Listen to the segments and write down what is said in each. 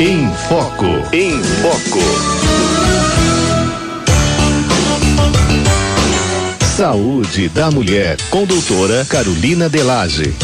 Em Foco. Em Foco. Saúde da Mulher, com doutora Carolina Delage.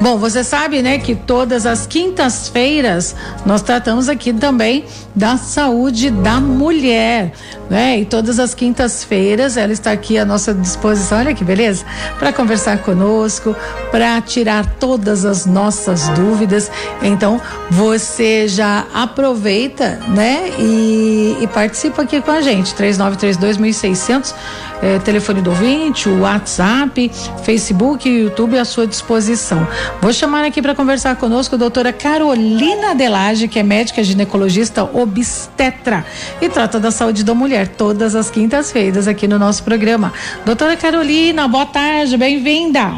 Bom, você sabe, né, que todas as quintas-feiras nós tratamos aqui também da saúde da mulher, né? E todas as quintas-feiras ela está aqui à nossa disposição, olha que beleza, para conversar conosco, para tirar todas as nossas dúvidas. Então, você já aproveita, né, e, e participa aqui com a gente, 3932 1600 é, telefone do ouvinte, o WhatsApp, Facebook e YouTube à sua disposição. Vou chamar aqui para conversar conosco a doutora Carolina Delage, que é médica ginecologista obstetra e trata da saúde da mulher todas as quintas-feiras aqui no nosso programa. Doutora Carolina, boa tarde, bem-vinda.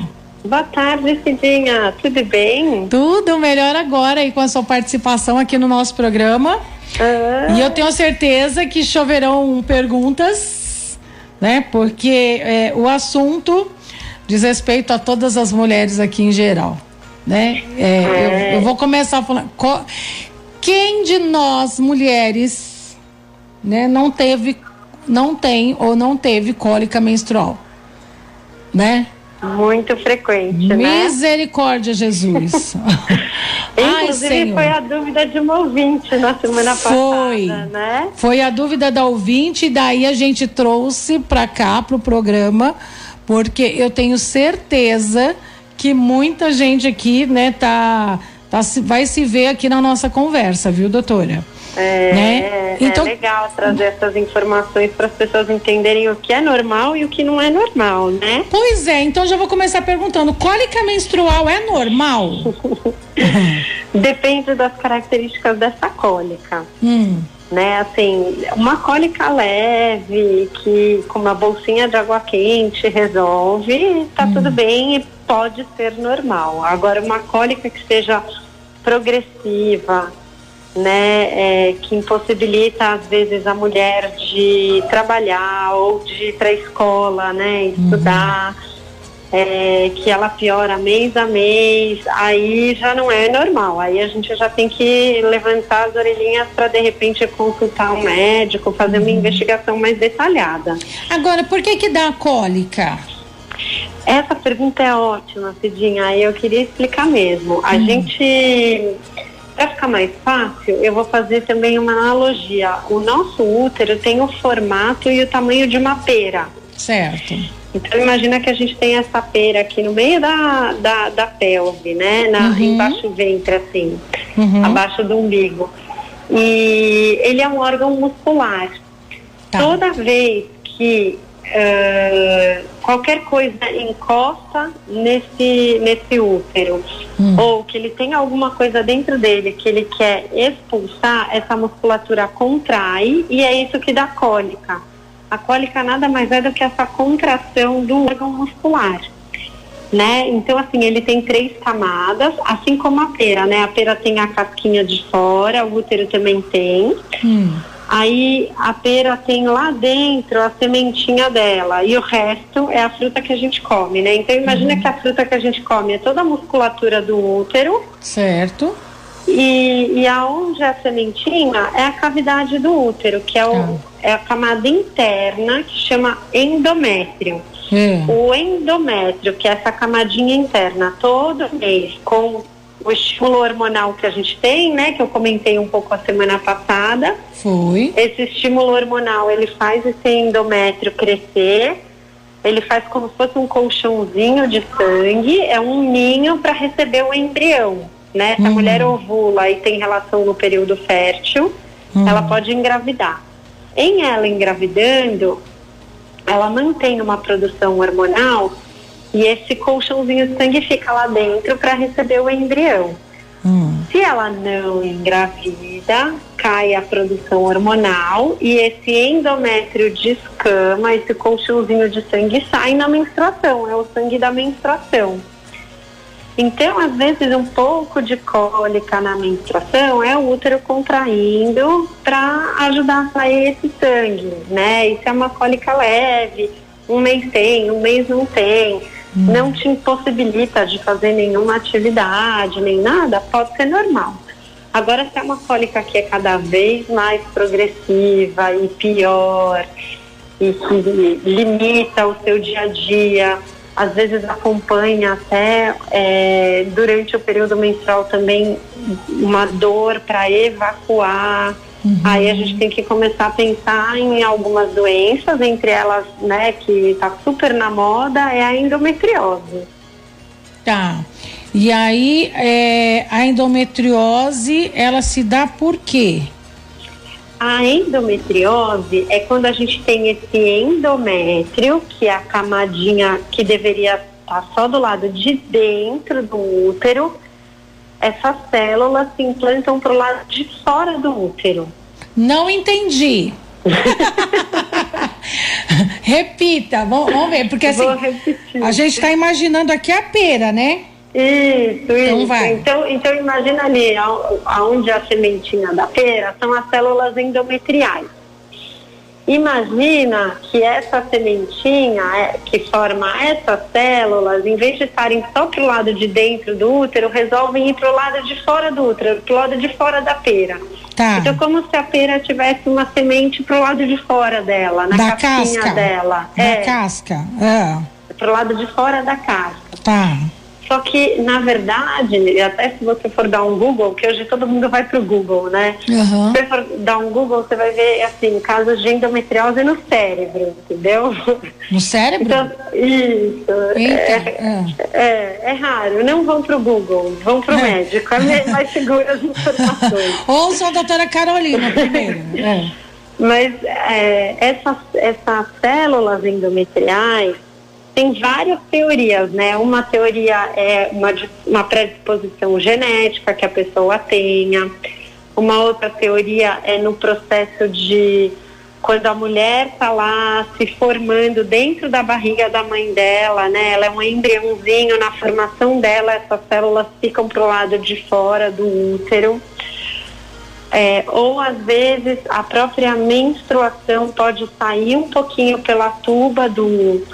Boa tarde, Cidinha. Tudo bem? Tudo melhor agora e com a sua participação aqui no nosso programa. Ah. E eu tenho certeza que choverão perguntas né? Porque é, o assunto diz respeito a todas as mulheres aqui em geral, né? É, eu, eu, vou começar falando quem de nós mulheres, né, não teve, não tem ou não teve cólica menstrual, né? Muito frequente, né? Misericórdia, Jesus. Inclusive Ai, foi a dúvida de uma ouvinte na semana foi, passada, né? Foi a dúvida da ouvinte, e daí a gente trouxe para cá, para o programa, porque eu tenho certeza que muita gente aqui, né, tá, tá, vai se ver aqui na nossa conversa, viu, doutora? É, né? é então, é legal trazer essas informações para as pessoas entenderem o que é normal e o que não é normal, né? Pois é, então já vou começar perguntando: cólica menstrual é normal? Depende das características dessa cólica. Hum. Né, assim, uma cólica leve, que com uma bolsinha de água quente resolve, tá hum. tudo bem e pode ser normal. Agora, uma cólica que seja progressiva, né, é, que impossibilita às vezes a mulher de trabalhar ou de ir para a escola, né, estudar, uhum. é, que ela piora mês a mês, aí já não é normal. Aí a gente já tem que levantar as orelhinhas para de repente consultar um médico, fazer uma uhum. investigação mais detalhada. Agora, por que que dá a cólica? Essa pergunta é ótima, Cidinha. Eu queria explicar mesmo. A uhum. gente para ficar mais fácil, eu vou fazer também uma analogia. O nosso útero tem o formato e o tamanho de uma pera. Certo. Então imagina que a gente tem essa pera aqui no meio da, da, da pelve, né? Na, uhum. Embaixo do ventre, assim, uhum. abaixo do umbigo. E ele é um órgão muscular. Tá. Toda vez que uh, qualquer coisa encosta nesse, nesse útero, hum. ou que ele tem alguma coisa dentro dele que ele quer expulsar, essa musculatura contrai e é isso que dá cólica. A cólica nada mais é do que essa contração do órgão muscular. Né? Então, assim, ele tem três camadas, assim como a pera, né? A pera tem a casquinha de fora, o útero também tem. Hum. Aí a pera tem lá dentro a sementinha dela e o resto é a fruta que a gente come, né? Então imagina uhum. que a fruta que a gente come é toda a musculatura do útero. Certo. E, e aonde é a sementinha é a cavidade do útero, que é, o, ah. é a camada interna que chama endométrio. Hum. O endométrio, que é essa camadinha interna, todo mês com o estímulo hormonal que a gente tem, né, que eu comentei um pouco a semana passada. Foi. Esse estímulo hormonal, ele faz esse endométrio crescer, ele faz como se fosse um colchãozinho de sangue, é um ninho para receber o embrião, né? Se a uhum. mulher ovula e tem relação no período fértil, uhum. ela pode engravidar. Em ela engravidando, ela mantém uma produção hormonal e esse colchãozinho de sangue fica lá dentro para receber o embrião. Hum. Se ela não engravida, cai a produção hormonal e esse endométrio descama, esse colchãozinho de sangue sai na menstruação, é o sangue da menstruação. Então, às vezes, um pouco de cólica na menstruação é o útero contraindo para ajudar a sair esse sangue, né? Isso é uma cólica leve, um mês tem, um mês não tem não te impossibilita de fazer nenhuma atividade, nem nada, pode ser normal. Agora, se é uma cólica que é cada vez mais progressiva e pior, e que limita o seu dia a dia, às vezes acompanha até é, durante o período menstrual também uma dor para evacuar. Uhum. Aí a gente tem que começar a pensar em algumas doenças, entre elas, né, que está super na moda, é a endometriose. Tá. E aí, é, a endometriose, ela se dá por quê? A endometriose é quando a gente tem esse endométrio, que é a camadinha que deveria estar só do lado de dentro do útero. Essas células se implantam para o lado de fora do útero. Não entendi. Repita, vamos, vamos, ver, porque assim, a gente está imaginando aqui a pera, né? Isso, então isso. Vai. Então, então imagina ali, aonde a sementinha da pera são as células endometriais. Imagina que essa sementinha é, que forma essas células, em vez de estarem só para o lado de dentro do útero, resolvem ir para o lado de fora do útero, para o lado de fora da pera. Tá. Então, como se a pera tivesse uma semente para o lado de fora dela, na da casca dela. Da é, casca. É. Para o lado de fora da casca. Tá. Só que, na verdade, até se você for dar um Google, que hoje todo mundo vai pro Google, né? Uhum. Se você for dar um Google, você vai ver, assim, casos de endometriose no cérebro, entendeu? No cérebro? Então, isso. É, é, é, é, raro. Não vão pro Google, vão pro é. médico. É mais seguro as informações. Ouça a doutora Carolina primeiro. É. Mas é, essas, essas células endometriais, tem várias teorias, né? Uma teoria é uma, uma predisposição genética que a pessoa tenha. Uma outra teoria é no processo de quando a mulher está lá se formando dentro da barriga da mãe dela, né? Ela é um embriãozinho, na formação dela, essas células ficam para o lado de fora do útero. É, ou às vezes a própria menstruação pode sair um pouquinho pela tuba do,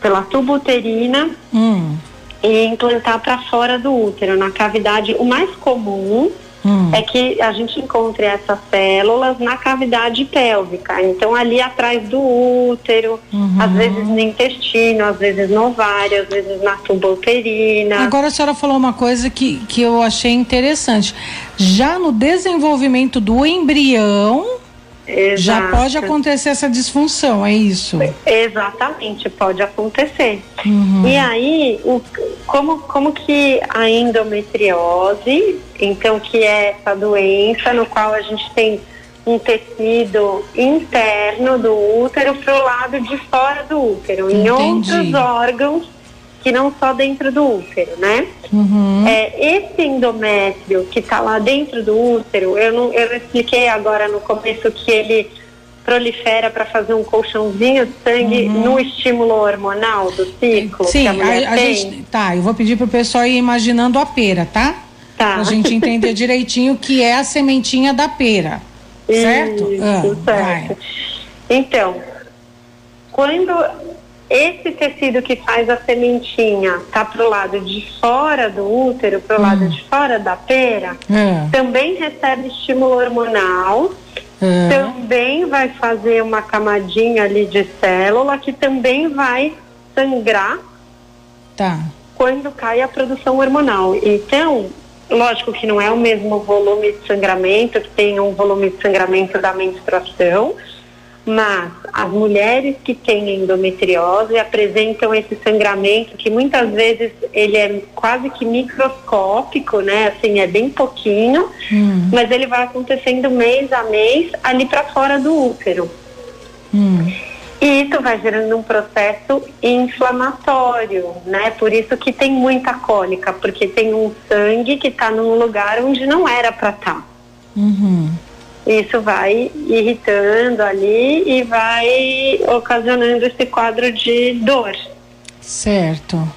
pela tuba uterina hum. e implantar para fora do útero, na cavidade. O mais comum hum. é que a gente encontre essas células na cavidade pélvica. Então, ali atrás do útero, uhum. às vezes no intestino, às vezes no ovário, às vezes na tuba uterina. Agora a senhora falou uma coisa que, que eu achei interessante. Já no desenvolvimento do embrião Exato. Já pode acontecer essa disfunção, é isso? Exatamente, pode acontecer. Uhum. E aí, o, como, como que a endometriose, então que é essa doença no qual a gente tem um tecido interno do útero para o lado de fora do útero, Entendi. em outros órgãos que não só dentro do útero, né? Uhum. É, esse endométrio que está lá dentro do útero, eu não, eu expliquei agora no começo que ele prolifera para fazer um colchãozinho de sangue uhum. no estímulo hormonal do ciclo. Sim, a, a, a gente, tá. Eu vou pedir pro pessoal ir imaginando a pera, tá? Tá. Pra gente entender direitinho o que é a sementinha da pera. Certo? Isso, ah, certo. Vai. Então, quando esse tecido que faz a sementinha tá pro lado de fora do útero, pro hum. lado de fora da pera, é. também recebe estímulo hormonal, é. também vai fazer uma camadinha ali de célula que também vai sangrar tá. quando cai a produção hormonal. Então, lógico que não é o mesmo volume de sangramento, que tem um volume de sangramento da menstruação, mas as mulheres que têm endometriose apresentam esse sangramento que muitas vezes ele é quase que microscópico, né? Assim, é bem pouquinho, hum. mas ele vai acontecendo mês a mês ali para fora do útero. Hum. E isso vai gerando um processo inflamatório, né? Por isso que tem muita cólica, porque tem um sangue que está num lugar onde não era para estar. Tá. Uhum isso vai irritando ali e vai ocasionando esse quadro de dor. Certo.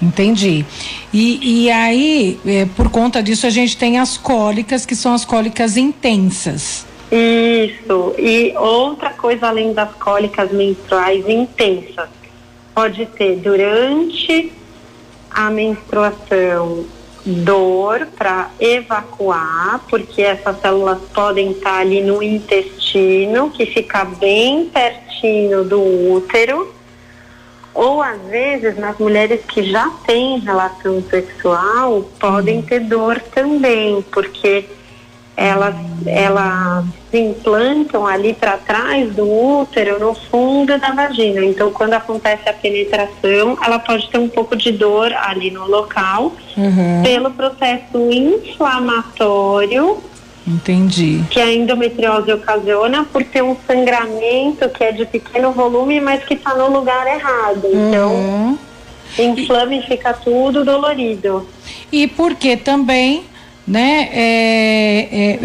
Entendi. E, e aí, é, por conta disso, a gente tem as cólicas, que são as cólicas intensas. Isso. E outra coisa além das cólicas menstruais intensas. pode ter durante a menstruação dor para evacuar, porque essas células podem estar ali no intestino, que fica bem pertinho do útero, ou às vezes nas mulheres que já têm relação sexual podem ter dor também, porque elas, elas se implantam ali para trás do útero, no fundo da vagina. Então, quando acontece a penetração, ela pode ter um pouco de dor ali no local, uhum. pelo processo inflamatório. Entendi. Que a endometriose ocasiona por ter um sangramento que é de pequeno volume, mas que está no lugar errado. Então, uhum. inflama e fica tudo dolorido. E porque também né? É,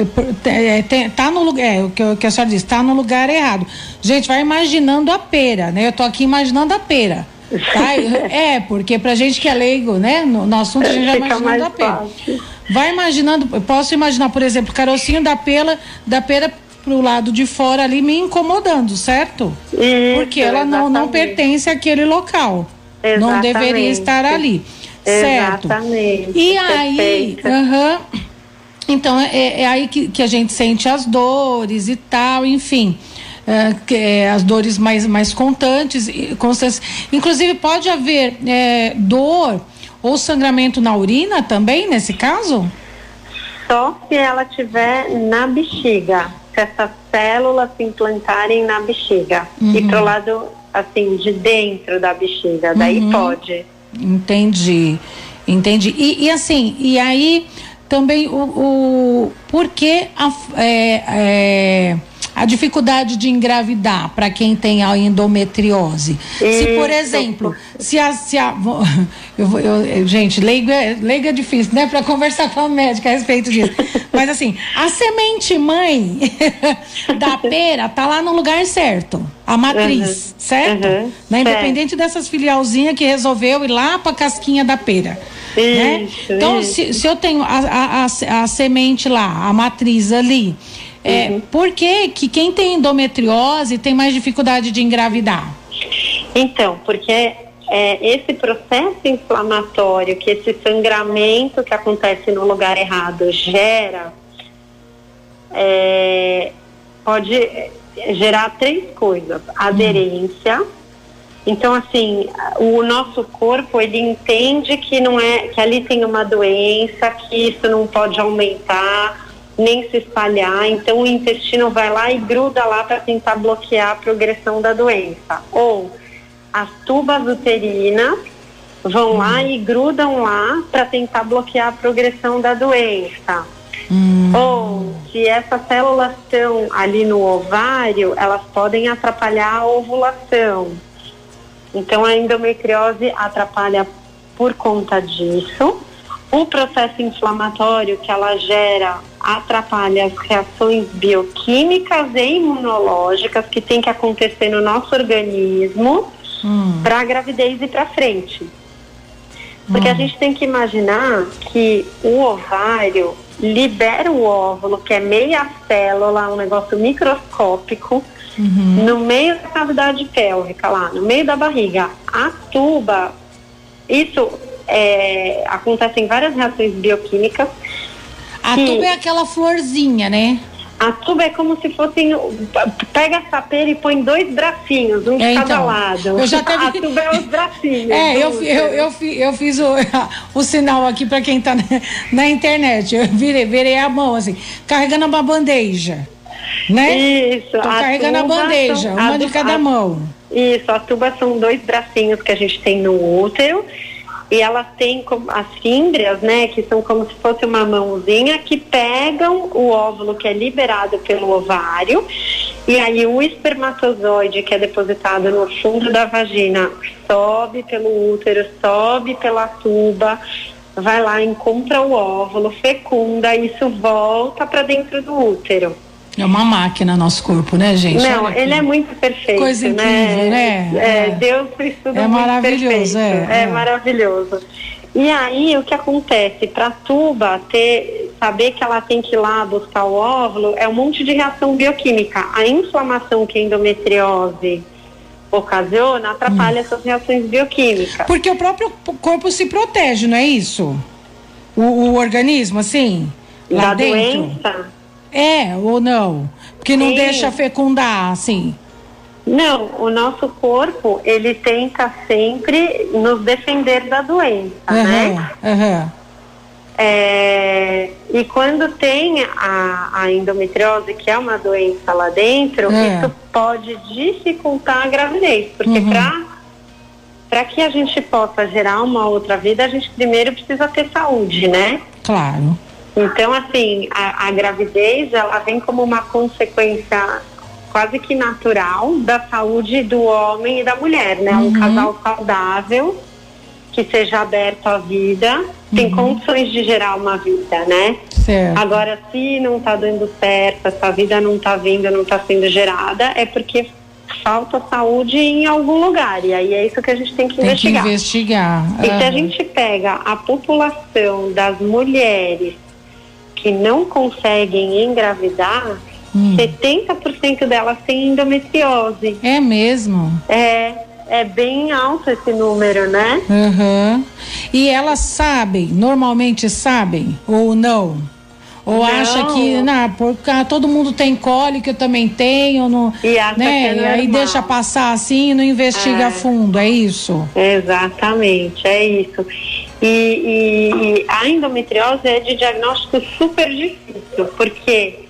é, é, tá no lugar, é, o que, a senhora disse, está no lugar errado. Gente, vai imaginando a pera, né? Eu tô aqui imaginando a pera. Tá? é, porque pra gente que é leigo, né? No, no assunto a gente vai imaginando a pera. Fácil. Vai imaginando, eu posso imaginar, por exemplo, o carocinho da pera, da pera pro lado de fora ali me incomodando, certo? Isso, porque ela não, não pertence àquele local. Exatamente. Não deveria estar ali. Certo. Exatamente. E aí, uhum, então é, é aí que, que, a gente sente as dores e tal, enfim. É, que, é, as dores mais, mais constantes, constantes. Inclusive, pode haver é, dor ou sangramento na urina também, nesse caso? Só se ela tiver na bexiga, se essas células se implantarem na bexiga. Uhum. E pro lado, assim, de dentro da bexiga, daí uhum. pode. Entendi, entendi. E, e assim, e aí também o, o por que a, é, é, a dificuldade de engravidar para quem tem a endometriose? Se, por exemplo, se a. Se a eu, eu, gente, leigo é, leigo é difícil, né? Para conversar com a médica a respeito disso. Mas assim, a semente mãe da pera tá lá no lugar certo. A matriz, uhum. certo? Uhum. Né? Independente certo. dessas filialzinhas que resolveu ir lá para a casquinha da pera. Né? Isso? Então, isso. Se, se eu tenho a, a, a, a semente lá, a matriz ali, é, uhum. por que, que quem tem endometriose tem mais dificuldade de engravidar? Então, porque é, esse processo inflamatório, que esse sangramento que acontece no lugar errado gera, é, pode gerar três coisas: aderência. Então, assim, o nosso corpo ele entende que não é que ali tem uma doença, que isso não pode aumentar nem se espalhar. Então, o intestino vai lá e gruda lá para tentar bloquear a progressão da doença. Ou as tubas uterinas vão lá uhum. e grudam lá para tentar bloquear a progressão da doença. Hum. Ou se essas células estão ali no ovário, elas podem atrapalhar a ovulação. Então a endometriose atrapalha por conta disso. O processo inflamatório que ela gera atrapalha as reações bioquímicas e imunológicas que tem que acontecer no nosso organismo hum. para a gravidez e para frente. Porque hum. a gente tem que imaginar que o ovário libera o óvulo, que é meia célula, um negócio microscópico, uhum. no meio da cavidade pélvica, lá, no meio da barriga. A tuba, isso é, acontece em várias reações bioquímicas. A que, tuba é aquela florzinha, né? A tuba é como se fosse. Pega a sapeira e põe dois bracinhos, um de é, cada então, lado. Eu já teve... A tuba é os bracinhos. É, eu, eu, eu, eu, fiz o, o sinal aqui para quem está na, na, internet. Eu virei, virei a mão, assim, carregando uma bandeja. Né? Isso. Tô carregando a bandeja, uma de cada a, mão. Isso, a tuba são dois bracinhos que a gente tem no útero e elas têm as fímbrias, né, que são como se fosse uma mãozinha que pegam o óvulo que é liberado pelo ovário e aí o espermatozoide que é depositado no fundo da vagina sobe pelo útero, sobe pela tuba, vai lá, encontra o óvulo, fecunda, e isso volta para dentro do útero. É uma máquina nosso corpo, né, gente? Não, ele é muito perfeito. Coisa incrível, né? né? É, é. Deus fez tudo é maravilhoso, perfeito. É, é, é maravilhoso. E aí o que acontece? Para a tuba ter, saber que ela tem que ir lá buscar o óvulo, é um monte de reação bioquímica. A inflamação que a endometriose ocasiona atrapalha hum. essas reações bioquímicas. Porque o próprio corpo se protege, não é isso? O, o organismo, assim, lá da dentro. Doença? É, ou não? Porque não Sim. deixa fecundar, assim. Não, o nosso corpo, ele tenta sempre nos defender da doença, uhum, né? Uhum. É, e quando tem a, a, endometriose, que é uma doença lá dentro, é. isso pode dificultar a gravidez, porque uhum. para que a gente possa gerar uma outra vida, a gente primeiro precisa ter saúde, né? Claro. Então, assim, a, a gravidez, ela vem como uma consequência quase que natural da saúde do homem e da mulher, né? Uhum. Um casal saudável que seja aberto à vida, tem uhum. condições de gerar uma vida, né? Certo. Agora, se não está dando certo, essa vida não está vindo, não está sendo gerada, é porque falta saúde em algum lugar. E aí é isso que a gente tem que tem investigar. Que investigar. E se a gente pega a população das mulheres que não conseguem engravidar, hum. 70% delas têm endometriose. É mesmo? É, é bem alto esse número, né? Uhum. E elas sabem, normalmente sabem ou não? Ou não. acha que, não, porque todo mundo tem cólica, eu também tenho, não, e acha né? que é aí deixa passar assim e não investiga é. a fundo, é isso? Exatamente, é isso. E, e, e a endometriose é de diagnóstico super difícil, porque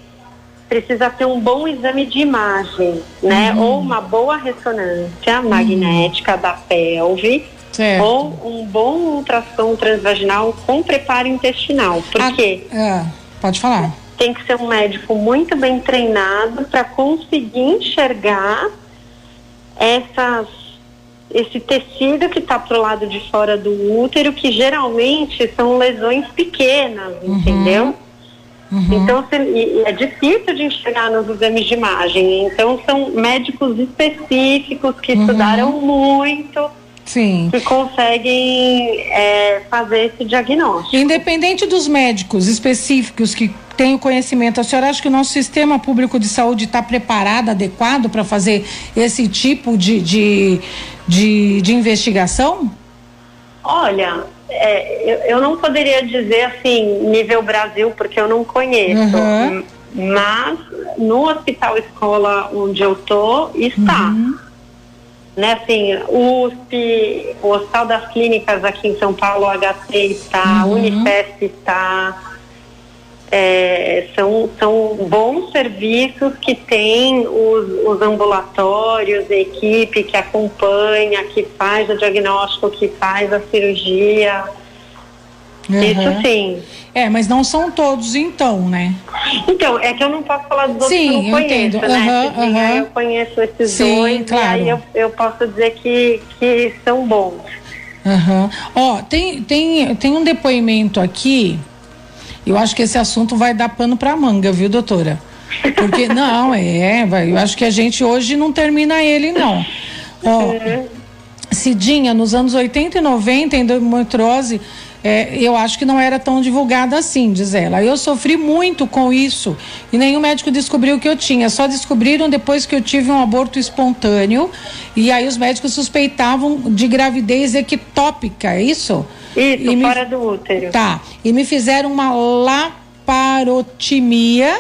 precisa ter um bom exame de imagem, né? Uhum. Ou uma boa ressonância uhum. magnética da pelve, certo. ou um bom ultrassom transvaginal com preparo intestinal. Porque ah, é, pode falar. Tem que ser um médico muito bem treinado para conseguir enxergar essas esse tecido que está pro lado de fora do útero, que geralmente são lesões pequenas, uhum. entendeu? Uhum. Então, é difícil de enxergar nos exames de imagem. Então, são médicos específicos que uhum. estudaram muito. Sim. que conseguem é, fazer esse diagnóstico. Independente dos médicos específicos que têm o conhecimento, a senhora acha que o nosso sistema público de saúde está preparado, adequado para fazer esse tipo de, de, de, de investigação? Olha, é, eu, eu, não poderia dizer assim, nível Brasil, porque eu não conheço. Uhum. Mas no hospital escola onde eu tô, está. Uhum. Né, assim, USP, o Hospital das Clínicas aqui em São Paulo, HC está, uhum. Unifesp está, é, são, são bons serviços que tem os, os ambulatórios, a equipe que acompanha, que faz o diagnóstico, que faz a cirurgia. Uhum. Isso sim. É, mas não são todos então, né? Então, é que eu não posso falar dos outros sim, que eu não conheço, entendo. né? Uhum, uhum. Eu conheço esses sim, dois claro. e aí eu, eu posso dizer que, que são bons. Uhum. Ó, tem, tem, tem um depoimento aqui eu acho que esse assunto vai dar pano para manga, viu, doutora? Porque não, é, vai, eu acho que a gente hoje não termina ele, não. Ó, Cidinha, nos anos 80 e 90, endometriose, é, eu acho que não era tão divulgada assim, diz ela. Eu sofri muito com isso e nenhum médico descobriu o que eu tinha. Só descobriram depois que eu tive um aborto espontâneo e aí os médicos suspeitavam de gravidez ectópica, é isso? Isso, e fora me... do útero. Tá. E me fizeram uma laparotomia.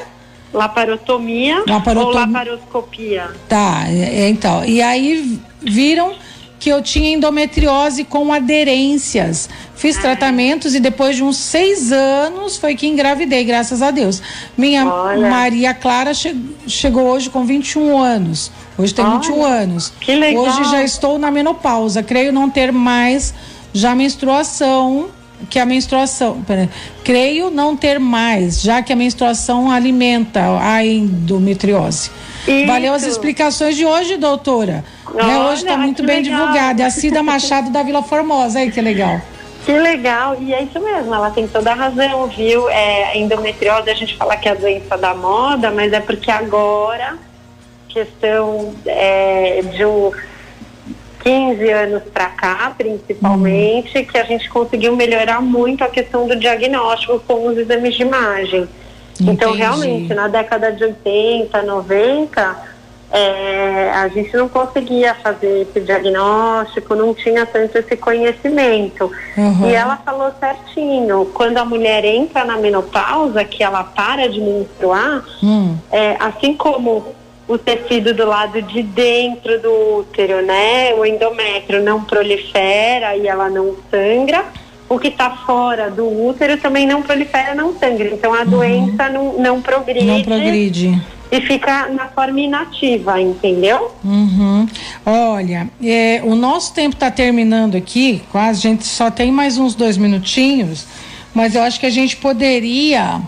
Laparotomia Laparotom... ou laparoscopia? Tá, é, é, então. E aí viram que eu tinha endometriose com aderências. Fiz ah. tratamentos e depois de uns seis anos foi que engravidei, graças a Deus. Minha Olha. Maria Clara che chegou hoje com 21 anos. Hoje tem Olha. 21 anos. Que legal. Hoje já estou na menopausa. Creio não ter mais já a menstruação, que a menstruação, pera, creio não ter mais, já que a menstruação alimenta a endometriose. Isso. Valeu as explicações de hoje, doutora. né? Hoje está muito bem legal. divulgada. É a Cida Machado da Vila Formosa, aí que legal. Que legal, e é isso mesmo, ela tem toda a razão, viu? É, a endometriose, a gente fala que é a doença da moda, mas é porque agora, questão é, de um 15 anos para cá, principalmente, uhum. que a gente conseguiu melhorar muito a questão do diagnóstico com os exames de imagem. Então, Entendi. Então, realmente, na década de 80, 90, é, a gente não conseguia fazer esse diagnóstico, não tinha tanto esse conhecimento. Uhum. E ela falou certinho, quando a mulher entra na menopausa, que ela para de menstruar, hum. é, assim como o tecido do lado de dentro do útero, né, o endométrio não prolifera e ela não sangra, o que está fora do útero também não prolifera, não sangra. Então a uhum. doença não, não progride. Não progride e fica na forma inativa, entendeu? Uhum. Olha, é, o nosso tempo está terminando aqui, quase, a gente só tem mais uns dois minutinhos, mas eu acho que a gente poderia,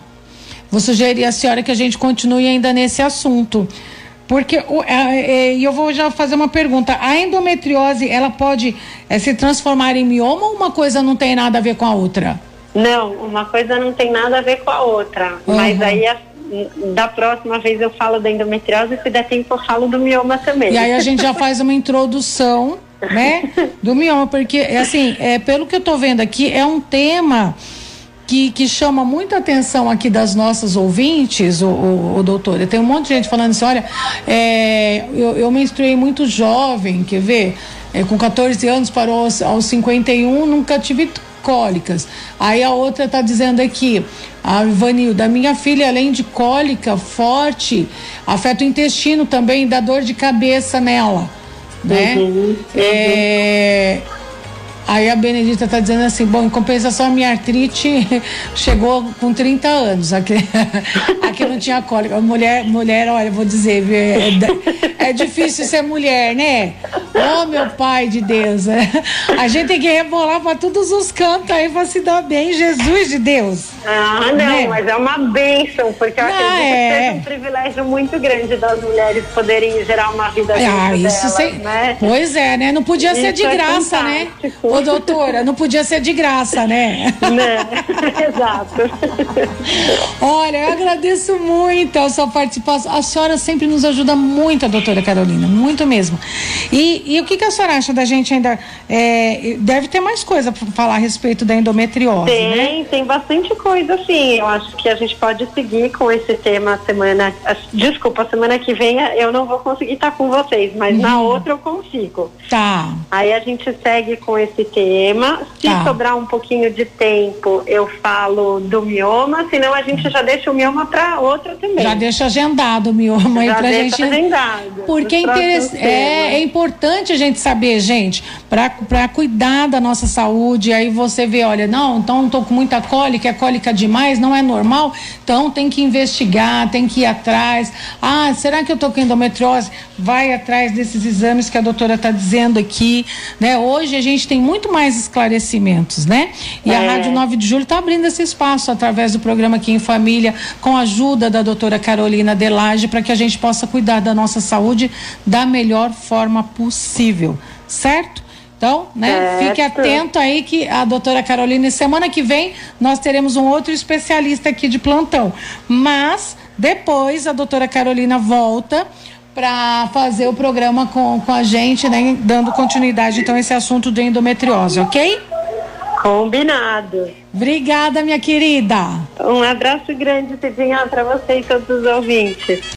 vou sugerir à senhora que a gente continue ainda nesse assunto. Porque e é, é, eu vou já fazer uma pergunta. A endometriose, ela pode é, se transformar em mioma ou uma coisa não tem nada a ver com a outra? Não, uma coisa não tem nada a ver com a outra. Uhum. Mas aí a da próxima vez eu falo da endometriose, se der tempo eu falo do mioma também. E aí a gente já faz uma introdução, né, do mioma, porque assim, é, pelo que eu tô vendo aqui, é um tema que, que chama muita atenção aqui das nossas ouvintes, o, o, o doutor. Tem um monte de gente falando assim, olha, é, eu, eu menstruei muito jovem, quer ver? É, com 14 anos parou aos, aos 51, nunca tive cólicas. Aí a outra está dizendo aqui, a Ivanilda, minha filha, além de cólica forte, afeta o intestino também, dá dor de cabeça nela. Né? Uhum, uhum. É, Aí a Benedita está dizendo assim: bom, em compensação, a minha artrite chegou com 30 anos. Aqui, aqui não tinha cólica. Mulher, mulher, olha, vou dizer, é, é difícil ser mulher, né? Oh, meu pai de Deus. É. A gente tem que rebolar para todos os cantos aí para se dar bem, Jesus de Deus. Ah, não, né? mas é uma bênção, porque eu não, acredito é... que seja um privilégio muito grande das mulheres poderem gerar uma vida ah, isso delas, sem... né? Pois é, né? Não podia isso ser de é graça, né? Ô, doutora, não podia ser de graça, né? Né, exato. Olha, eu agradeço muito a sua participação. A senhora sempre nos ajuda muito, a doutora Carolina, muito mesmo. E, e o que, que a senhora acha da gente ainda? É, deve ter mais coisa para falar a respeito da endometriose, tem, né? Tem, bastante coisa, sim. Eu acho que a gente pode seguir com esse tema semana. Desculpa, semana que vem eu não vou conseguir estar com vocês, mas uhum. na outra eu consigo. Tá. Aí a gente segue com esse tema. Se tá. sobrar um pouquinho de tempo, eu falo do mioma, senão a gente já deixa o mioma para outra também. Já deixa agendado o mioma já aí pra gente. Agendado, Porque é, interess... é, é, importante a gente saber, gente, para cuidar da nossa saúde. Aí você vê, olha, não, então tô com muita cólica, é cólica demais, não é normal, então tem que investigar, tem que ir atrás. Ah, será que eu tô com endometriose? Vai atrás desses exames que a doutora está dizendo aqui, né? Hoje a gente tem muito mais esclarecimentos, né? E é. a Rádio 9 de Julho está abrindo esse espaço através do programa Aqui em Família, com a ajuda da doutora Carolina Delage, para que a gente possa cuidar da nossa saúde da melhor forma possível, certo? Então, né, certo. fique atento aí que a doutora Carolina, semana que vem, nós teremos um outro especialista aqui de plantão. Mas depois a doutora Carolina volta para fazer o programa com, com a gente, né? Dando continuidade, então, a esse assunto de endometriose, ok? Combinado. Obrigada, minha querida. Um abraço grande, Cidinha, para você e todos os ouvintes.